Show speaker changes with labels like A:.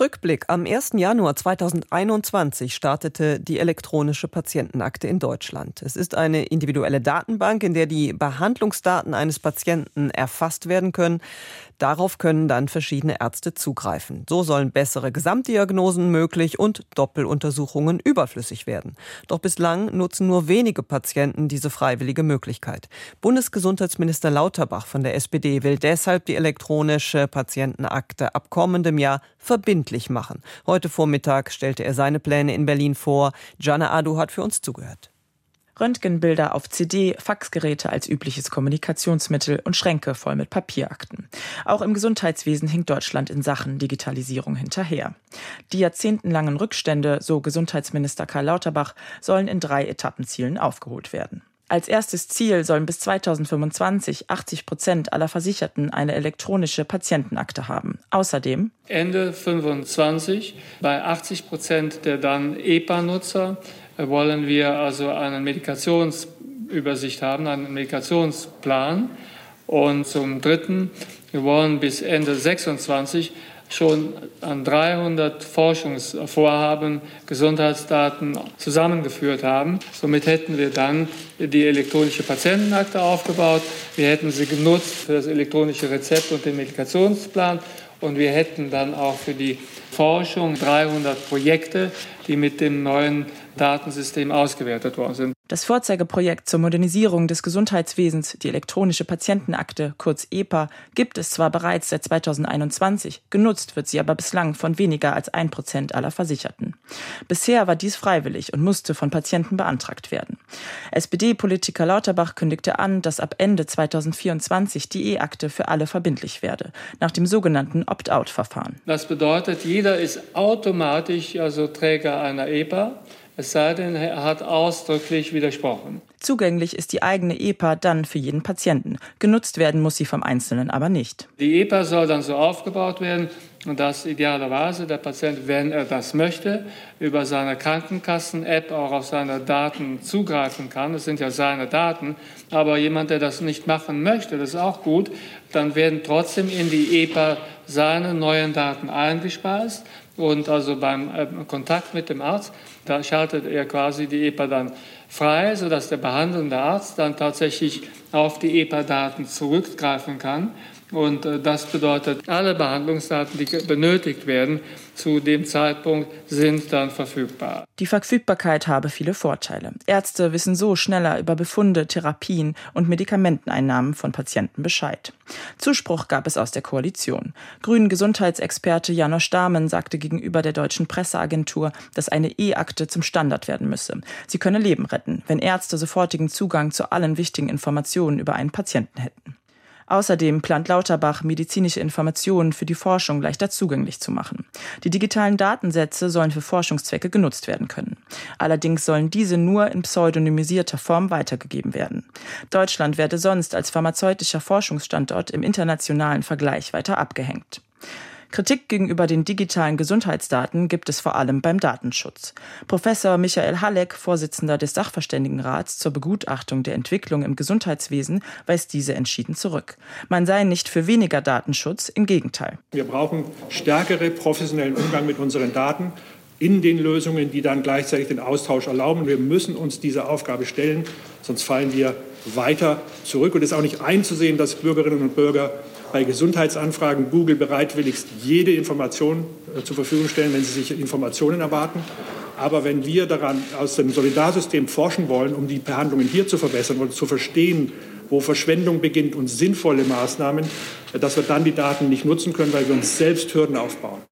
A: Rückblick. Am 1. Januar 2021 startete die elektronische Patientenakte in Deutschland. Es ist eine individuelle Datenbank, in der die Behandlungsdaten eines Patienten erfasst werden können. Darauf können dann verschiedene Ärzte zugreifen. So sollen bessere Gesamtdiagnosen möglich und Doppeluntersuchungen überflüssig werden. Doch bislang nutzen nur wenige Patienten diese freiwillige Möglichkeit. Bundesgesundheitsminister Lauterbach von der SPD will deshalb die elektronische Patientenakte ab kommendem Jahr verbindlich machen. Heute Vormittag stellte er seine Pläne in Berlin vor. Jana Adu hat für uns zugehört.
B: Röntgenbilder auf CD, Faxgeräte als übliches Kommunikationsmittel und Schränke voll mit Papierakten. Auch im Gesundheitswesen hinkt Deutschland in Sachen Digitalisierung hinterher. Die jahrzehntelangen Rückstände, so Gesundheitsminister Karl Lauterbach, sollen in drei Etappenzielen aufgeholt werden. Als erstes Ziel sollen bis 2025 80 Prozent aller Versicherten eine elektronische Patientenakte haben. Außerdem
C: Ende 25 bei 80 Prozent der dann EPA-Nutzer wollen wir also eine Medikationsübersicht haben, einen Medikationsplan. Und zum Dritten, wir wollen bis Ende 26 schon an 300 Forschungsvorhaben Gesundheitsdaten zusammengeführt haben. Somit hätten wir dann die elektronische Patientenakte aufgebaut. Wir hätten sie genutzt für das elektronische Rezept und den Medikationsplan. Und wir hätten dann auch für die Forschung 300 Projekte, die mit dem neuen Datensystem ausgewertet worden sind.
B: Das Vorzeigeprojekt zur Modernisierung des Gesundheitswesens, die elektronische Patientenakte, kurz EPA, gibt es zwar bereits seit 2021, genutzt wird sie aber bislang von weniger als ein Prozent aller Versicherten. Bisher war dies freiwillig und musste von Patienten beantragt werden. SPD-Politiker Lauterbach kündigte an, dass ab Ende 2024 die E-Akte für alle verbindlich werde, nach dem sogenannten Opt-out-Verfahren.
C: Das bedeutet, jeder ist automatisch also Träger einer EPA es sei denn, er hat ausdrücklich widersprochen.
B: Zugänglich ist die eigene EPA dann für jeden Patienten. Genutzt werden muss sie vom Einzelnen aber nicht.
C: Die EPA soll dann so aufgebaut werden, dass idealerweise der Patient, wenn er das möchte, über seine Krankenkassen-App auch auf seine Daten zugreifen kann. Das sind ja seine Daten. Aber jemand, der das nicht machen möchte, das ist auch gut, dann werden trotzdem in die EPA seine neuen Daten eingespeist. Und also beim äh, Kontakt mit dem Arzt, da schaltet er quasi die EPA dann frei, sodass der behandelnde Arzt dann tatsächlich auf die EPA-Daten zurückgreifen kann und äh, das bedeutet, alle Behandlungsdaten, die benötigt werden, zu dem Zeitpunkt sind dann verfügbar.
B: Die Verfügbarkeit habe viele Vorteile. Ärzte wissen so schneller über Befunde, Therapien und Medikamenteneinnahmen von Patienten Bescheid. Zuspruch gab es aus der Koalition. Grünen Gesundheitsexperte Janosch Dahmen sagte gegenüber der deutschen Presseagentur, dass eine E-Akte zum Standard werden müsse. Sie könne Leben retten, wenn Ärzte sofortigen Zugang zu allen wichtigen Informationen über einen Patienten hätten. Außerdem plant Lauterbach, medizinische Informationen für die Forschung leichter zugänglich zu machen. Die digitalen Datensätze sollen für Forschungszwecke genutzt werden können. Allerdings sollen diese nur in pseudonymisierter Form weitergegeben werden. Deutschland werde sonst als pharmazeutischer Forschungsstandort im internationalen Vergleich weiter abgehängt. Kritik gegenüber den digitalen Gesundheitsdaten gibt es vor allem beim Datenschutz. Professor Michael Halleck, Vorsitzender des Sachverständigenrats zur Begutachtung der Entwicklung im Gesundheitswesen, weist diese entschieden zurück. Man sei nicht für weniger Datenschutz, im Gegenteil.
D: Wir brauchen stärkere professionellen Umgang mit unseren Daten in den Lösungen, die dann gleichzeitig den Austausch erlauben. Wir müssen uns dieser Aufgabe stellen, sonst fallen wir weiter zurück. Und es ist auch nicht einzusehen, dass Bürgerinnen und Bürger bei Gesundheitsanfragen Google bereitwilligst jede Information äh, zur Verfügung stellen, wenn sie sich Informationen erwarten. Aber wenn wir daran aus dem Solidarsystem forschen wollen, um die Behandlungen hier zu verbessern und zu verstehen, wo Verschwendung beginnt und sinnvolle Maßnahmen, äh, dass wir dann die Daten nicht nutzen können, weil wir uns selbst Hürden aufbauen.